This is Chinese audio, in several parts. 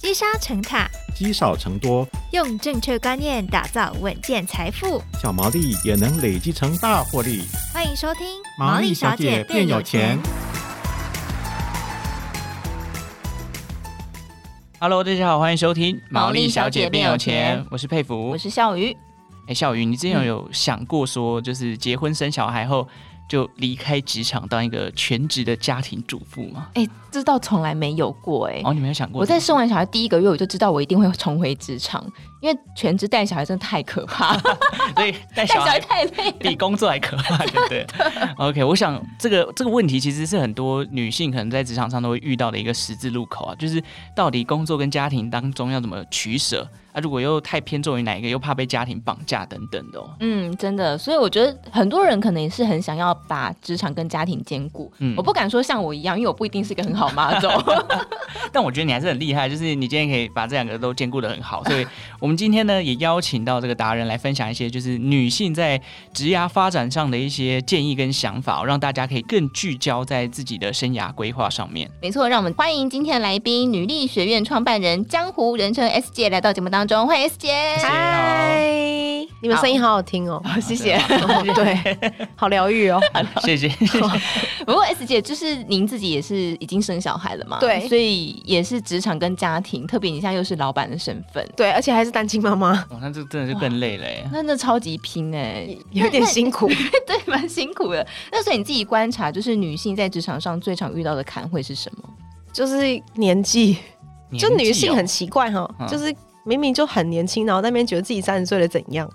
积沙成塔，积少成多，用正确观念打造稳健财富，小毛利也能累积成大获利。欢迎收听《毛利小姐变有钱》。Hello，大家好，欢迎收听《毛利小姐变有钱》。我是佩服，我是笑鱼。哎，笑鱼，你之前有想过说，就是结婚生小孩后，就离开职场当一个全职的家庭主妇吗？哎、欸，这倒从来没有过哎、欸。哦，你没有想过？我在生完小孩第一个月，我就知道我一定会重回职场，因为全职带小孩真的太可怕了。所以 带小，小孩太累，比工作还可怕，对不对？OK，我想这个这个问题其实是很多女性可能在职场上都会遇到的一个十字路口啊，就是到底工作跟家庭当中要怎么取舍。啊，如果又太偏重于哪一个，又怕被家庭绑架等等的哦。嗯，真的，所以我觉得很多人可能也是很想要把职场跟家庭兼顾。嗯，我不敢说像我一样，因为我不一定是一个很好妈 总。但我觉得你还是很厉害，就是你今天可以把这两个都兼顾的很好。所以我们今天呢，也邀请到这个达人来分享一些就是女性在职涯发展上的一些建议跟想法，让大家可以更聚焦在自己的生涯规划上面。没错，让我们欢迎今天的来宾，女力学院创办人，江湖人称 S 姐来到节目当中。中欢迎 S 姐，嗨，你们声音好好听哦，谢谢，对，好疗愈哦，谢谢。不过 S 姐就是您自己也是已经生小孩了嘛，对，所以也是职场跟家庭，特别你现在又是老板的身份，对，而且还是单亲妈妈，哇，那这真的是更累了耶，那那超级拼哎，有点辛苦，对，蛮辛苦的。那所以你自己观察，就是女性在职场上最常遇到的坎会是什么？就是年纪，就女性很奇怪哈，嗯、就是。明明就很年轻，然后在那边觉得自己三十岁了怎样？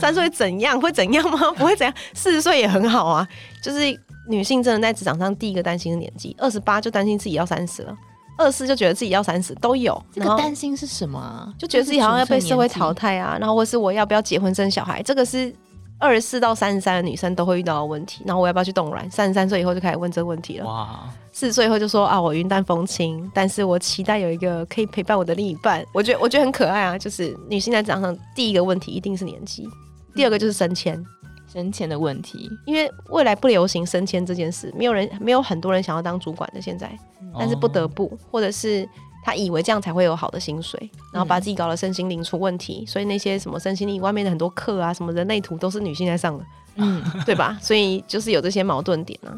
三十岁怎样会怎样吗？不会怎样，四十岁也很好啊。就是女性真的在职场上第一个担心的年纪，二十八就担心自己要三十了，二十四就觉得自己要三十都有。这个担心是什么啊？就觉得自己好像要被社会淘汰啊，然后或是我要不要结婚生小孩？这个是二十四到三十三的女生都会遇到的问题。然后我要不要去冻卵？三十三岁以后就开始问这个问题了。哇！四十岁以后就说啊，我云淡风轻，但是我期待有一个可以陪伴我的另一半。我觉得我觉得很可爱啊，就是女性在职场上第一个问题一定是年纪，第二个就是升迁，升迁的问题，因为未来不流行升迁这件事，没有人没有很多人想要当主管的现在，但是不得不，哦、或者是他以为这样才会有好的薪水，然后把自己搞得身心灵出问题，所以那些什么身心灵外面的很多课啊，什么人类图都是女性在上的，嗯，对吧？所以就是有这些矛盾点啊。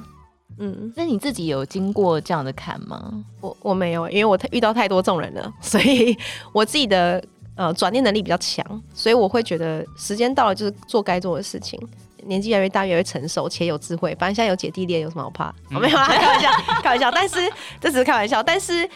嗯，那你自己有经过这样的坎吗？我我没有，因为我遇到太多这种人了，所以我自己的呃转念能力比较强，所以我会觉得时间到了就是做该做的事情。年纪越来越大，越来越成熟且有智慧，反正现在有姐弟恋，有什么好怕？我、嗯哦、没有啊，开玩笑，开玩笑。但是这只是开玩笑。但是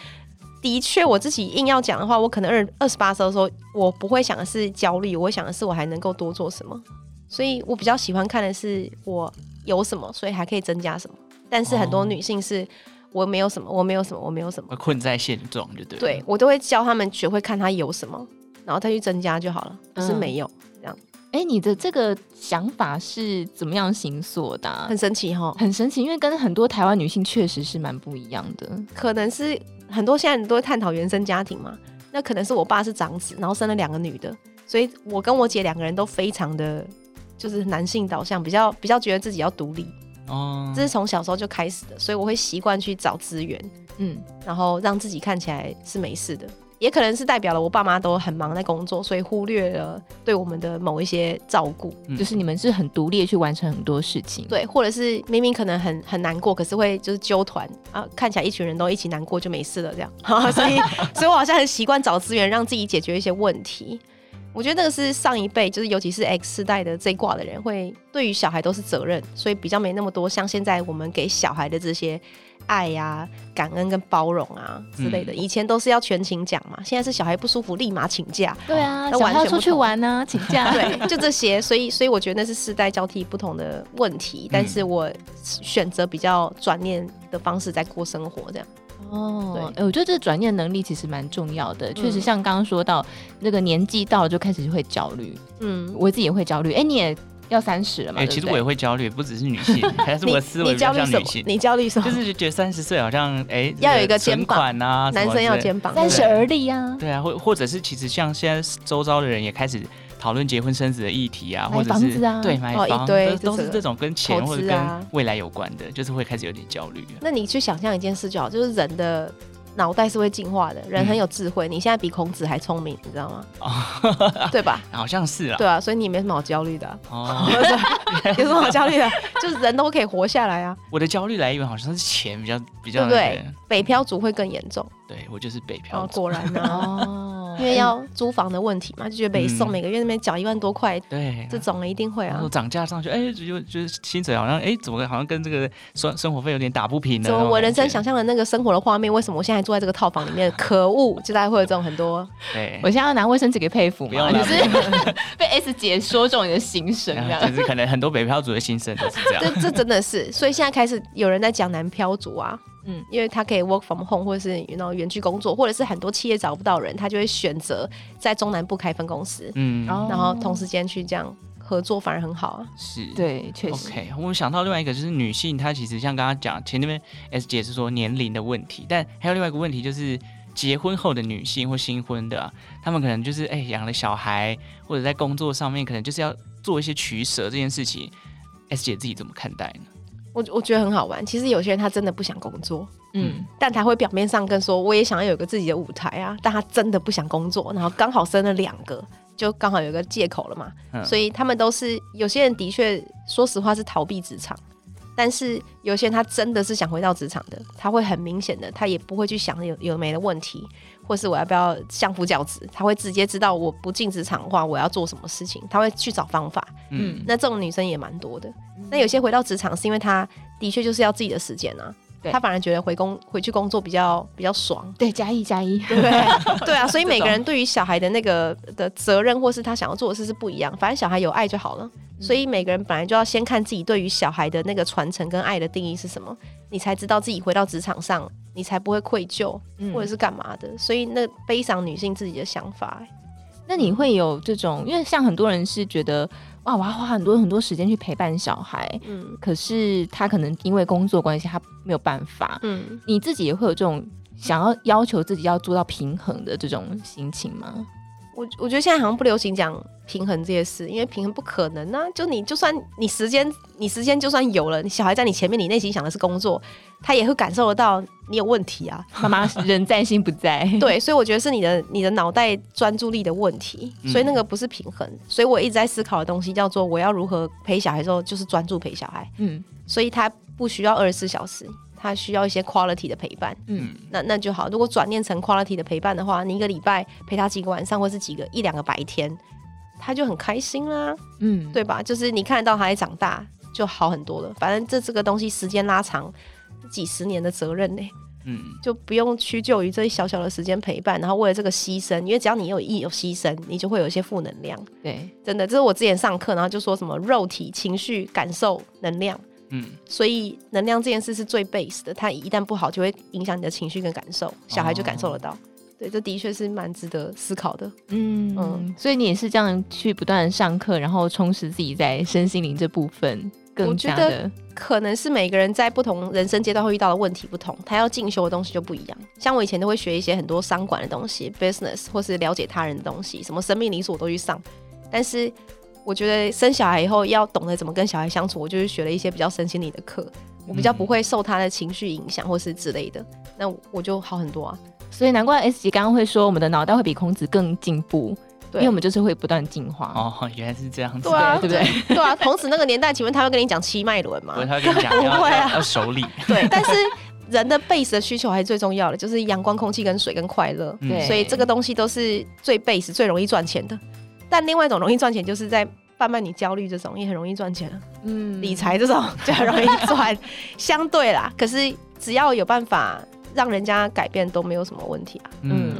的确，我自己硬要讲的话，我可能二二十八岁的时候，我不会想的是焦虑，我想的是我还能够多做什么。所以我比较喜欢看的是我有什么，所以还可以增加什么。但是很多女性是，我没有什么，我没有什么，我没有什么，困在现状就对。对，我都会教他们学会看他有什么，然后再去增加就好了，不是没有、嗯、这样。哎、欸，你的这个想法是怎么样形塑的、啊？很神奇哈，很神奇，因为跟很多台湾女性确实是蛮不一样的。可能是很多现在都会探讨原生家庭嘛，那可能是我爸是长子，然后生了两个女的，所以我跟我姐两个人都非常的就是男性导向，比较比较觉得自己要独立。哦，这是从小时候就开始的，所以我会习惯去找资源，嗯，然后让自己看起来是没事的，也可能是代表了我爸妈都很忙在工作，所以忽略了对我们的某一些照顾，嗯、就是你们是很独立的去完成很多事情，对，或者是明明可能很很难过，可是会就是揪团啊，看起来一群人都一起难过就没事了这样，所以所以我好像很习惯找资源让自己解决一些问题。我觉得那个是上一辈，就是尤其是 X 世代的这一挂的人，会对于小孩都是责任，所以比较没那么多像现在我们给小孩的这些爱呀、啊、感恩跟包容啊之类的。以前都是要全勤奖嘛，现在是小孩不舒服立马请假。对啊，小孩要出去玩呢、啊，请假。对，就这些。所以，所以我觉得那是世代交替不同的问题，但是我选择比较转念的方式在过生活，这样。哦，对，哎、欸，我觉得这个转念能力其实蛮重要的。确、嗯、实，像刚刚说到那个年纪到了就开始会焦虑。嗯，我自己也会焦虑。哎、欸，你也要三十了嘛？哎、欸，其实我也会焦虑，不只是女性，还是我的思维比较像女性。你焦虑什么？就是觉得三十岁好像哎、欸，要有一个肩膀啊，男生要肩膀，三十而立啊。对啊，或或者是其实像现在周遭的人也开始。讨论结婚生子的议题啊，或者是、啊、对买房，都都是这种跟钱或者跟未来有关的，就是会开始有点焦虑。那你去想象一件事就好，就是人的脑袋是会进化的，人很有智慧。你现在比孔子还聪明，你知道吗？对吧？好像是啊。对啊，所以你没什么好焦虑的。哦，有什么好焦虑的？就是人都可以活下来啊。我的焦虑来源好像是钱比较比较，对不对？北漂族会更严重。对，我就是北漂。哦果然呢。因为要租房的问题嘛，就觉得北宋每个月那边缴一万多块，对，这种一定会啊。涨价上去，哎，就就是薪水好像，哎，怎么好像跟这个生生活费有点打不平呢？怎么我人生想象的那个生活的画面，为什么我现在住在这个套房里面？可恶！就大概会有这种很多。对，我现在要拿卫生纸给佩服吗？就是 被 S 姐说中你的心声，这样。就是可能很多北漂族的心声都是这样。这这真的是，所以现在开始有人在讲南漂族啊。嗯，因为他可以 work from home，或者是那种远距工作，或者是很多企业找不到人，他就会选择在中南部开分公司，嗯，然后同时间去这样合作，反而很好啊。是，对，确实。OK，我们想到另外一个就是女性，她其实像刚刚讲前那边 S 姐是说年龄的问题，但还有另外一个问题就是结婚后的女性或新婚的啊，她们可能就是哎养了小孩，或者在工作上面可能就是要做一些取舍这件事情，S 姐自己怎么看待呢？我我觉得很好玩。其实有些人他真的不想工作，嗯，但他会表面上跟说我也想要有个自己的舞台啊，但他真的不想工作，然后刚好生了两个，就刚好有个借口了嘛。嗯，所以他们都是有些人的确，说实话是逃避职场，但是有些人他真的是想回到职场的，他会很明显的，他也不会去想有有没的问题。或是我要不要相夫教子？他会直接知道我不进职场的话，我要做什么事情，他会去找方法。嗯，那这种女生也蛮多的。嗯、那有些回到职场是因为她的确就是要自己的时间啊，对她反而觉得回工回去工作比较比较爽。对，加一加一，对不对？对啊，所以每个人对于小孩的那个的责任，或是他想要做的事是不一样。反正小孩有爱就好了。所以每个人本来就要先看自己对于小孩的那个传承跟爱的定义是什么，你才知道自己回到职场上，你才不会愧疚，或者是干嘛的。嗯、所以那悲伤女性自己的想法，那你会有这种？因为像很多人是觉得，哇，我要花很多很多时间去陪伴小孩，嗯，可是他可能因为工作关系，他没有办法，嗯，你自己也会有这种想要要求自己要做到平衡的这种心情吗？我我觉得现在好像不流行讲平衡这些事，因为平衡不可能啊！就你就算你时间，你时间就算有了，你小孩在你前面，你内心想的是工作，他也会感受得到你有问题啊。妈妈 人在心不在，对，所以我觉得是你的你的脑袋专注力的问题，所以那个不是平衡。嗯、所以我一直在思考的东西叫做我要如何陪小孩的时候，就是专注陪小孩。嗯，所以他不需要二十四小时。他需要一些 quality 的陪伴，嗯，那那就好。如果转念成 quality 的陪伴的话，你一个礼拜陪他几个晚上，或是几个一两个白天，他就很开心啦，嗯，对吧？就是你看得到他在长大，就好很多了。反正这这个东西时间拉长，几十年的责任呢，嗯，就不用屈就于这一小小的时间陪伴，然后为了这个牺牲，因为只要你有意有牺牲，你就会有一些负能量。对，真的，这是我之前上课，然后就说什么肉体、情绪、感受、能量。嗯，所以能量这件事是最 base 的，它一旦不好，就会影响你的情绪跟感受，小孩就感受得到。哦、对，这的确是蛮值得思考的。嗯嗯，所以你也是这样去不断上课，然后充实自己在身心灵这部分，更加的。我觉得可能是每个人在不同人生阶段会遇到的问题不同，他要进修的东西就不一样。像我以前都会学一些很多商管的东西，business 或是了解他人的东西，什么生命灵数我都去上，但是。我觉得生小孩以后要懂得怎么跟小孩相处，我就是学了一些比较身心理的课，我比较不会受他的情绪影响或是之类的，那我就好很多啊。所以难怪 S 级刚刚会说我们的脑袋会比孔子更进步，对因为我们就是会不断进化。哦，原来是这样子，对啊，对不对？对啊，孔子那个年代，请问他会跟你讲七脉轮吗？不会，他跟你讲不会啊，要手里。对，但是人的 base 的需求还是最重要的，就是阳光、空气跟水跟快乐。对，所以这个东西都是最 base 最容易赚钱的。但另外一种容易赚钱，就是在贩卖你焦虑这种也很容易赚钱，嗯，理财这种就很容易赚，相对啦。可是只要有办法让人家改变，都没有什么问题啊，嗯。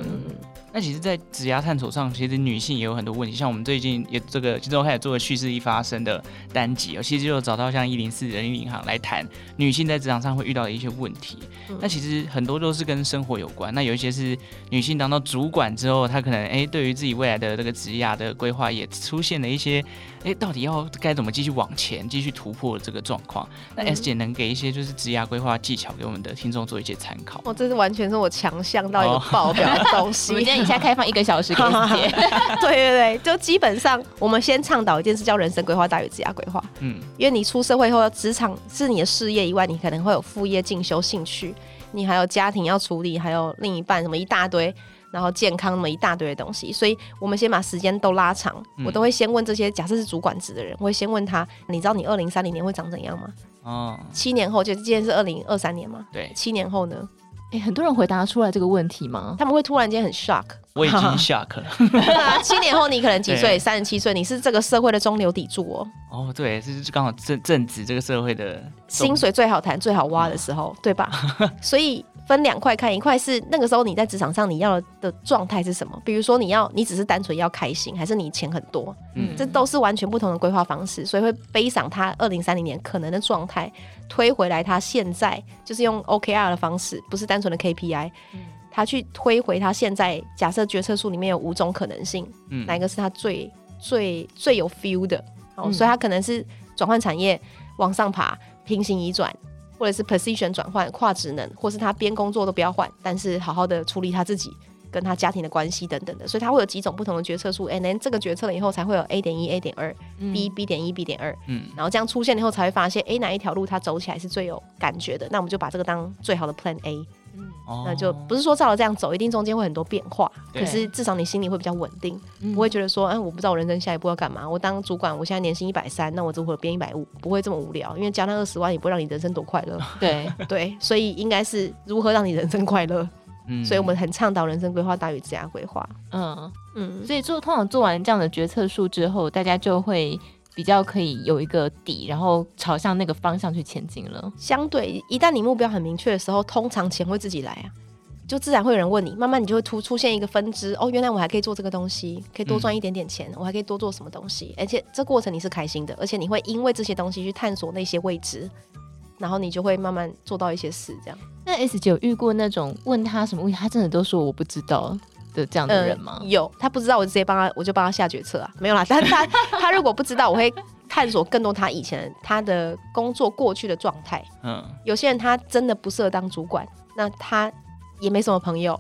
嗯那其实，在职涯探索上，其实女性也有很多问题。像我们最近也这个，其实我开始做了叙事一发生的单集，其实就找到像一零四人力银行来谈女性在职场上会遇到的一些问题。嗯、那其实很多都是跟生活有关。那有一些是女性当到主管之后，她可能哎，对于自己未来的这个职涯的规划也出现了一些哎，到底要该怎么继续往前，继续突破这个状况。那 S 姐能给一些就是职涯规划技巧给我们的听众做一些参考。哦，这是完全是我强项到一个爆表的东西。以下开放一个小时给姐，对对对，就基本上我们先倡导一件事，叫人生规划大于职业规划。嗯，因为你出社会后，职场是你的事业以外，你可能会有副业、进修、兴趣。你还有家庭要处理，还有另一半什么一大堆，然后健康那么一大堆的东西，所以我们先把时间都拉长。嗯、我都会先问这些，假设是主管职的人，我会先问他，你知道你二零三零年会长怎样吗？哦，七年后就今天是二零二三年嘛？对，七年后呢？哎、欸，很多人回答出来这个问题吗？他们会突然间很 shock。我已经 shock 了。七年后你可能几岁？三十七岁，你是这个社会的中流砥柱哦。哦，对，这是刚好正正值这个社会的薪水最好谈、最好挖的时候，对吧？所以。分两块看，一块是那个时候你在职场上你要的状态是什么？比如说你要你只是单纯要开心，还是你钱很多？嗯，这都是完全不同的规划方式，所以会背上他二零三零年可能的状态，推回来他现在就是用 OKR 的方式，不是单纯的 KPI，他去推回他现在假设决策树里面有五种可能性，嗯，哪一个是他最最最有 feel 的？哦，所以他可能是转换产业往上爬，平行移转。或者是 position 转换、跨职能，或是他边工作都不要换，但是好好的处理他自己跟他家庭的关系等等的，所以他会有几种不同的决策树，and then 这个决策了以后才会有 A 点一、A 点二、B B 点一、B 点二，嗯，然后这样出现以后才会发现，A，哪一条路他走起来是最有感觉的，那我们就把这个当最好的 Plan A。那就不是说照着这样走，一定中间会很多变化。可是至少你心里会比较稳定，不会觉得说，哎，我不知道我人生下一步要干嘛。我当主管，我现在年薪一百三，那我如何变一百五，不会这么无聊。因为加那二十万也不会让你人生多快乐。对 对，所以应该是如何让你人生快乐。嗯，所以我们很倡导人生规划大于职业规划。嗯嗯，所以做通常做完这样的决策树之后，大家就会。比较可以有一个底，然后朝向那个方向去前进了。相对，一旦你目标很明确的时候，通常钱会自己来啊，就自然会有人问你，慢慢你就会突出现一个分支。哦，原来我还可以做这个东西，可以多赚一点点钱，嗯、我还可以多做什么东西，而且这过程你是开心的，而且你会因为这些东西去探索那些未知，然后你就会慢慢做到一些事。这样。那 S 姐有遇过那种问他什么问题，他真的都说我不知道。的这样的人吗？嗯，有，他不知道，我就直接帮他，我就帮他下决策啊，没有啦。但他 他如果不知道，我会探索更多他以前他的工作过去的状态。嗯，有些人他真的不适合当主管，那他也没什么朋友，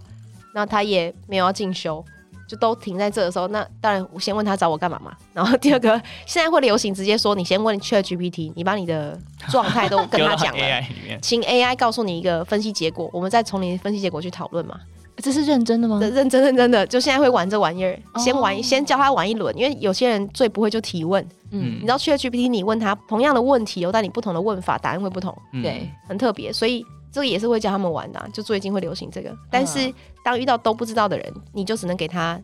那他也没有要进修，就都停在这的时候，那当然我先问他找我干嘛嘛。然后第二个，现在会流行直接说，你先问 ChatGPT，你把你的状态都跟他讲了，请 AI 告诉你一个分析结果，我们再从你的分析结果去讨论嘛。这是认真的吗？认真认真的，就现在会玩这玩意儿，先玩，oh. 先教他玩一轮，因为有些人最不会就提问，嗯，你知道，ChatGPT 你问他同样的问题，有但你不同的问法，答案会不同，对、嗯，很特别，所以这个也是会教他们玩的、啊，就最近会流行这个，但是当遇到都不知道的人，你就只能给他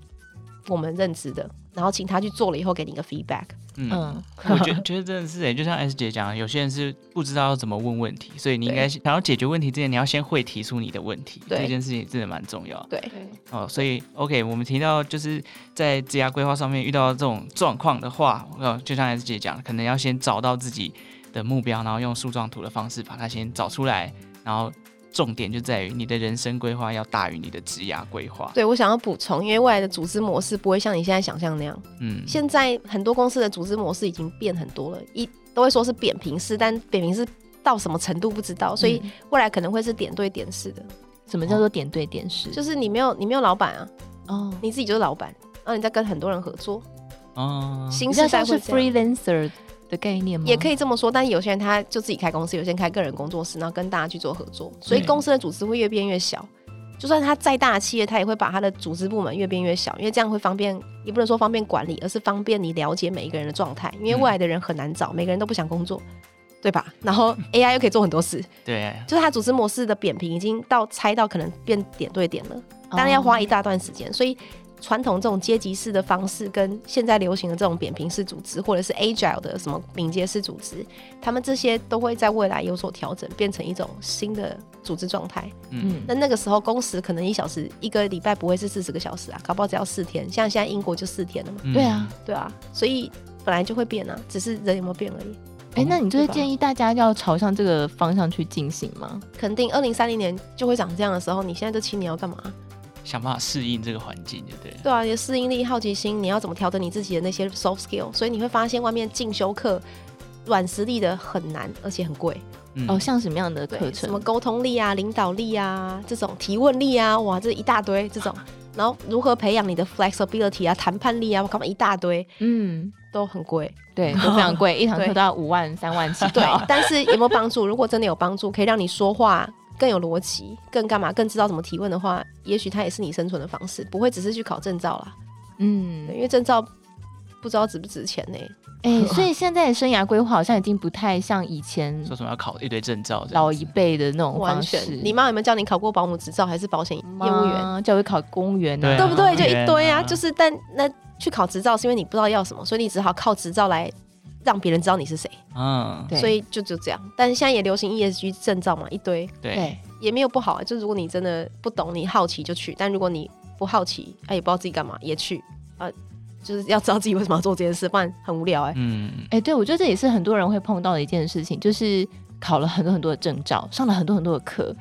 我们认知的。然后请他去做了以后，给你一个 feedback。嗯，我觉得觉得真的是哎，就像 S 姐讲，有些人是不知道要怎么问问题，所以你应该想要解决问题之前，你要先会提出你的问题。对，这件事情真的蛮重要。对，哦，所以 OK，我们提到就是在职涯规划上面遇到这种状况的话，呃，就像 S 姐讲，可能要先找到自己的目标，然后用树状图的方式把它先找出来，然后。重点就在于你的人生规划要大于你的职涯规划。对，我想要补充，因为未来的组织模式不会像你现在想象那样。嗯，现在很多公司的组织模式已经变很多了，一都会说是扁平式，但扁平式到什么程度不知道，所以未来可能会是点对点式的。什么叫做点对点式？就是你没有你没有老板啊，哦，你自己就是老板，然后你在跟很多人合作。哦，形式上是 freelancer。的概念吗？也可以这么说，但是有些人他就自己开公司，有些人开个人工作室，然后跟大家去做合作，所以公司的组织会越变越小。就算他再大的企业，他也会把他的组织部门越变越小，因为这样会方便，也不能说方便管理，而是方便你了解每一个人的状态。因为未来的人很难找，每个人都不想工作，对吧？然后 AI 又可以做很多事，对，就是他组织模式的扁平已经到拆到可能变点对点了，当然要花一大段时间，所以。传统这种阶级式的方式，跟现在流行的这种扁平式组织，或者是 agile 的什么敏捷式组织，他们这些都会在未来有所调整，变成一种新的组织状态。嗯，那那个时候工时可能一小时一个礼拜不会是四十个小时啊，搞不好只要四天。像现在英国就四天了嘛。嗯、对啊，对啊，所以本来就会变啊，只是人有没有变而已。哎、欸，那你就是建议大家要朝向这个方向去进行吗？肯定，二零三零年就会长这样的时候，你现在这七年要干嘛？想办法适应这个环境，对不对？对啊，你的适应力、好奇心，你要怎么调整你自己的那些 soft skill？所以你会发现外面进修课软实力的很难，而且很贵。嗯、哦，像什么样的课程？什么沟通力啊、领导力啊、这种提问力啊，哇，这一大堆这种。然后如何培养你的 flexibility 啊、谈判力啊，我干嘛一大堆？嗯，都很贵，对，都非常贵，一堂课都要五万、三万起。对，但是有没有帮助？如果真的有帮助，可以让你说话更有逻辑，更干嘛，更知道怎么提问的话，也许它也是你生存的方式，不会只是去考证照啦。嗯，因为证照不知道值不值钱呢、欸。哎、欸，所以现在的生涯规划好像已经不太像以前说什么要考一堆证照，老一辈的那种方式。完全，你妈有没有叫你考过保姆执照还是保险业务员？叫我考公务员呢？对不对？就一堆啊，就是但那去考执照是因为你不知道要什么，所以你只好靠执照来让别人知道你是谁。嗯，所以就就这样。但是现在也流行 ESG 证照嘛，一堆。对，也没有不好啊。就如果你真的不懂，你好奇就去；但如果你不好奇，哎，也不知道自己干嘛，也去呃。就是要知道自己为什么要做这件事，不然很无聊哎、欸。嗯，哎、欸，对，我觉得这也是很多人会碰到的一件事情，就是考了很多很多的证照，上了很多很多的课，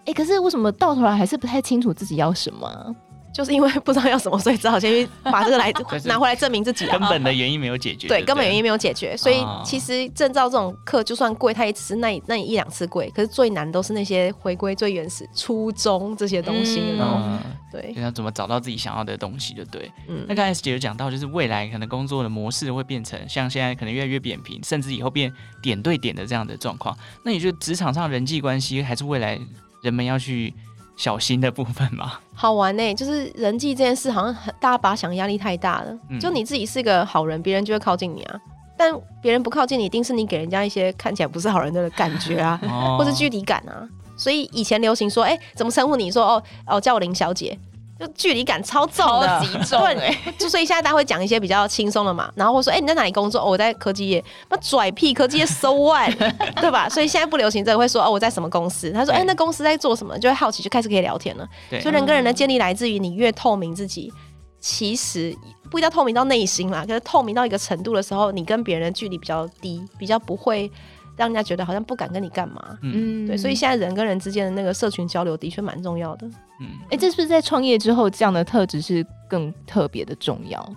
哎、欸，可是为什么到头来还是不太清楚自己要什么？就是因为不知道要什么，所以只好先去把这个来 拿回来证明自己、啊。根本的原因没有解决对。根本原因没有解决，所以其实证照这种课就算贵，它也只是那那一两次贵。可是最难都是那些回归最原始初衷这些东西，然后、嗯、对，要怎么找到自己想要的东西，就对。嗯，那刚才 S 姐有讲到，就是未来可能工作的模式会变成像现在可能越来越扁平，甚至以后变点对点的这样的状况。那你觉得职场上人际关系还是未来人们要去？小心的部分嘛，好玩呢、欸，就是人际这件事，好像很大家把想压力太大了。嗯、就你自己是个好人，别人就会靠近你啊。但别人不靠近你，一定是你给人家一些看起来不是好人的感觉啊，哦、或是距离感啊。所以以前流行说，哎、欸，怎么称呼你？说哦哦，叫我林小姐。就距离感超重的，超级重哎、欸！就所以现在大家会讲一些比较轻松的嘛，然后会说，哎、欸，你在哪里工作？哦，我在科技业。那拽屁，科技业 so what，对吧？所以现在不流行这个，会说哦，我在什么公司？他说，哎、欸，那公司在做什么？就会好奇，就开始可以聊天了。对，所以人跟人的建立来自于你越透明自己，其实不一定要透明到内心啦，可是透明到一个程度的时候，你跟别人的距离比较低，比较不会。让人家觉得好像不敢跟你干嘛，嗯，对，所以现在人跟人之间的那个社群交流的确蛮重要的，嗯，哎、欸，这是不是在创业之后，这样的特质是更特别的重要？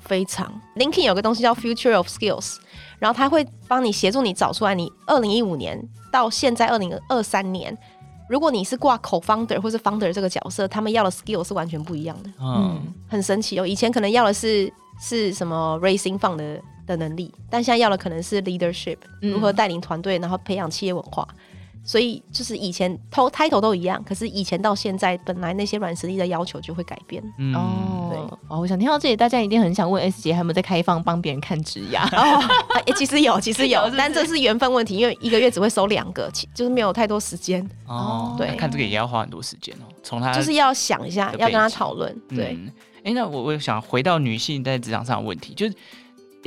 非常，LinkedIn 有个东西叫 Future of Skills，然后他会帮你协助你找出来，你二零一五年到现在二零二三年，如果你是挂 Co-founder 或是 Founder 这个角色，他们要的 skill 是完全不一样的，嗯，很神奇哦，以前可能要的是是什么 Raising Fund 的。的能力，但现在要的可能是 leadership，如何带领团队，然后培养企业文化。所以就是以前头 title 都一样，可是以前到现在，本来那些软实力的要求就会改变。嗯、哦，对哦，我想听到这里，大家一定很想问 S 姐，还有没有在开放帮别人看职涯？哦，哎、欸，其实有，其实有，是是但这是缘分问题，因为一个月只会收两个，就是没有太多时间。哦，对，看这个也要花很多时间哦。从他就是要想一下，要跟他讨论。对，哎、嗯欸，那我我想回到女性在职场上的问题，就是。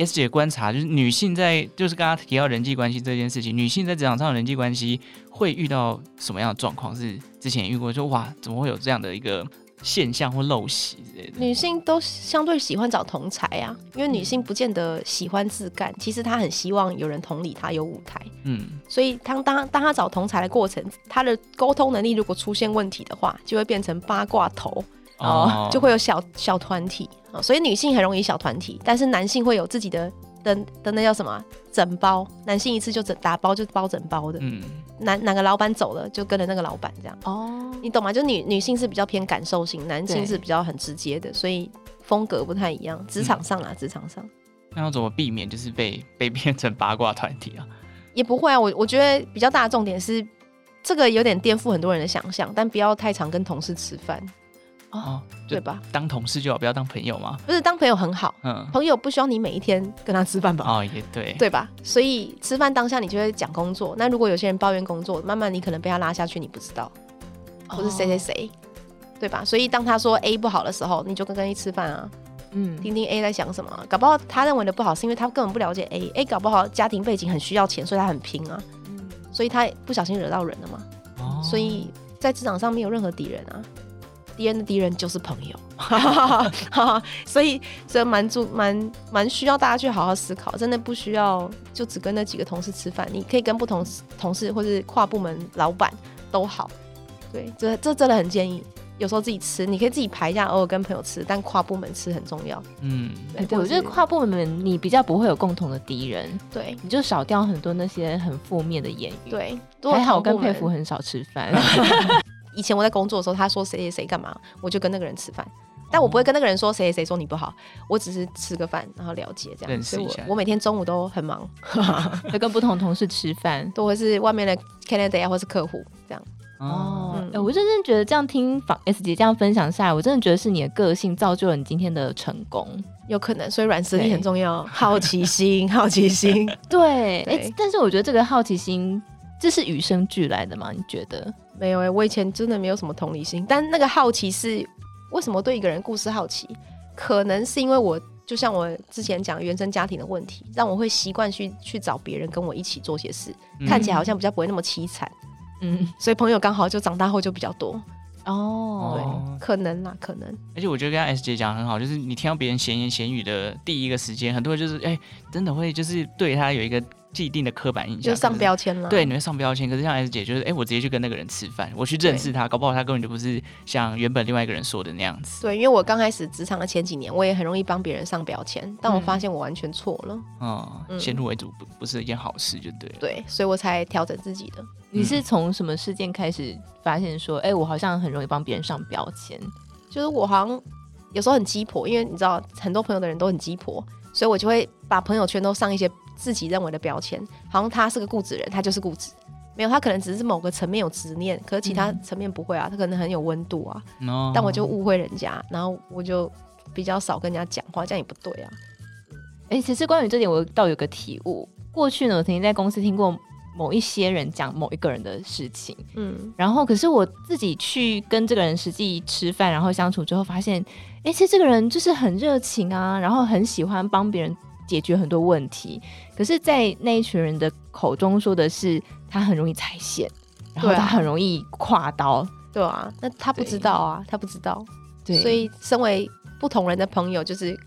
S 姐观察，就是女性在，就是刚刚提到人际关系这件事情，女性在职场上的人际关系会遇到什么样的状况？是之前也遇过说，哇，怎么会有这样的一个现象或陋习之类的？女性都相对喜欢找同才啊，因为女性不见得喜欢自干，其实她很希望有人同理她，有舞台。嗯，所以当当当她找同才的过程，她的沟通能力如果出现问题的话，就会变成八卦头。哦，就会有小小团体。啊，所以女性很容易小团体，但是男性会有自己的的的那叫什么整包，男性一次就整打包就包整包的，嗯，哪哪个老板走了就跟着那个老板这样，哦，你懂吗？就女女性是比较偏感受型，男性是比较很直接的，所以风格不太一样。职场上啊，职场上，那要怎么避免就是被 被变成八卦团体啊？也不会啊，我我觉得比较大的重点是这个有点颠覆很多人的想象，但不要太常跟同事吃饭。哦，对吧？当同事就好，不要当朋友吗？不是，当朋友很好。嗯，朋友不需要你每一天跟他吃饭吧？哦，也对，对吧？所以吃饭当下你就会讲工作。那如果有些人抱怨工作，慢慢你可能被他拉下去，你不知道，或是谁谁谁，对吧？所以当他说 A 不好的时候，你就跟跟他吃饭啊，嗯，听听 A 在想什么。搞不好他认为的不好，是因为他根本不了解 A。A 搞不好家庭背景很需要钱，所以他很拼啊。嗯，所以他不小心惹到人了嘛。哦，所以在职场上没有任何敌人啊。敌人的敌人就是朋友，所以这蛮注蛮蛮需要大家去好好思考，真的不需要就只跟那几个同事吃饭，你可以跟不同同事或是跨部门老板都好。对，这这真的很建议，有时候自己吃，你可以自己排一下，偶尔跟朋友吃，但跨部门吃很重要。嗯，对，对，我觉得跨部门你比较不会有共同的敌人，对，你就少掉很多那些很负面的言语。对，还好跟佩服很少吃饭。以前我在工作的时候，他说谁谁谁干嘛，我就跟那个人吃饭，但我不会跟那个人说谁谁谁说你不好，我只是吃个饭，然后了解这样。所以我我每天中午都很忙，就跟不同同事吃饭，都会是外面的 candidate 或是客户这样。哦，我真正觉得这样听访 S 姐这样分享下来，我真的觉得是你的个性造就了你今天的成功，有可能。所以软实力很重要，好奇心，好奇心。对，哎、欸，但是我觉得这个好奇心，这是与生俱来的吗？你觉得？没有哎、欸，我以前真的没有什么同理心，但那个好奇是为什么对一个人故事好奇？可能是因为我。就像我之前讲原生家庭的问题，让我会习惯去去找别人跟我一起做些事，嗯、看起来好像比较不会那么凄惨。嗯，所以朋友刚好就长大后就比较多。哦，对，可能啦，可能。而且我觉得跟 S 姐讲很好，就是你听到别人闲言闲语的第一个时间，很多人就是哎、欸，真的会就是对他有一个。既定的刻板印象就上标签了，对，你会上标签。可是像 S 姐就是，哎、欸，我直接去跟那个人吃饭，我去认识他，搞不好他根本就不是像原本另外一个人说的那样子。对，因为我刚开始职场的前几年，我也很容易帮别人上标签，但我发现我完全错了。嗯，嗯，先入为主不不是一件好事，就对了。对，所以我才调整自己的。你是从什么事件开始发现说，哎、欸，我好像很容易帮别人上标签？就是我好像有时候很鸡婆，因为你知道，很多朋友的人都很鸡婆，所以我就会把朋友圈都上一些。自己认为的标签，好像他是个固执人，他就是固执。没有，他可能只是某个层面有执念，可是其他层面不会啊，他可能很有温度啊。No. 但我就误会人家，然后我就比较少跟人家讲话，这样也不对啊。哎、欸，其实关于这点，我倒有个体悟。过去呢，我曾经在公司听过某一些人讲某一个人的事情，嗯，然后可是我自己去跟这个人实际吃饭，然后相处之后，发现，哎、欸，其实这个人就是很热情啊，然后很喜欢帮别人。解决很多问题，可是，在那一群人的口中说的是他很容易踩线，然后他很容易跨刀，对啊，那他不知道啊，他不知道，对，所以身为不同人的朋友，就是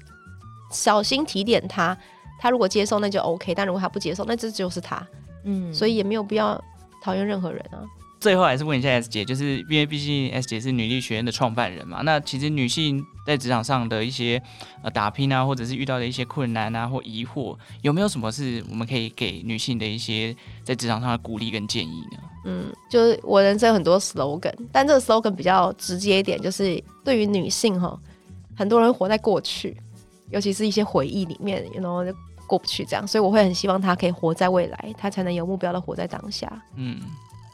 小心提点他，他如果接受那就 OK，但如果他不接受，那这就是他，嗯，所以也没有必要讨厌任何人啊。最后还是问一下 S 姐，就是因为毕竟 S 姐是女力学院的创办人嘛，那其实女性在职场上的一些呃打拼啊，或者是遇到的一些困难啊或疑惑，有没有什么是我们可以给女性的一些在职场上的鼓励跟建议呢？嗯，就是我人生有很多 slogan，但这个 slogan 比较直接一点，就是对于女性哈，很多人活在过去，尤其是一些回忆里面，然后就过不去这样，所以我会很希望她可以活在未来，她才能有目标的活在当下。嗯。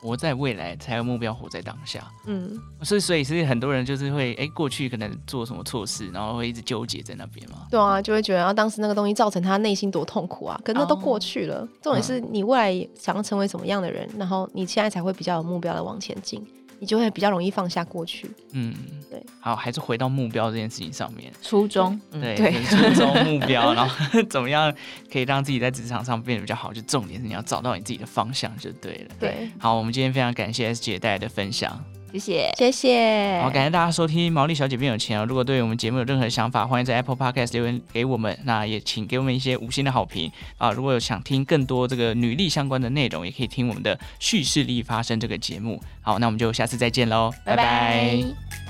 活在未来才有目标，活在当下。嗯，所以所以是很多人就是会哎、欸，过去可能做什么错事，然后会一直纠结在那边嘛。对啊，就会觉得啊，当时那个东西造成他内心多痛苦啊。可是那都过去了，哦、重点是你未来想要成为什么样的人，然后你现在才会比较有目标的往前进。你就会比较容易放下过去。嗯，对。好，还是回到目标这件事情上面。初衷，对对，初衷 目标，然后 怎么样可以让自己在职场上变得比较好？就重点是你要找到你自己的方向就对了。对。好，我们今天非常感谢 S 姐带来的分享。谢谢，谢谢。好，感谢大家收听《毛利小姐变有钱》哦。如果对我们节目有任何想法，欢迎在 Apple Podcast 留言给我们。那也请给我们一些五星的好评啊！如果有想听更多这个女力相关的内容，也可以听我们的《叙事力发生》这个节目。好，那我们就下次再见喽，拜拜。拜拜。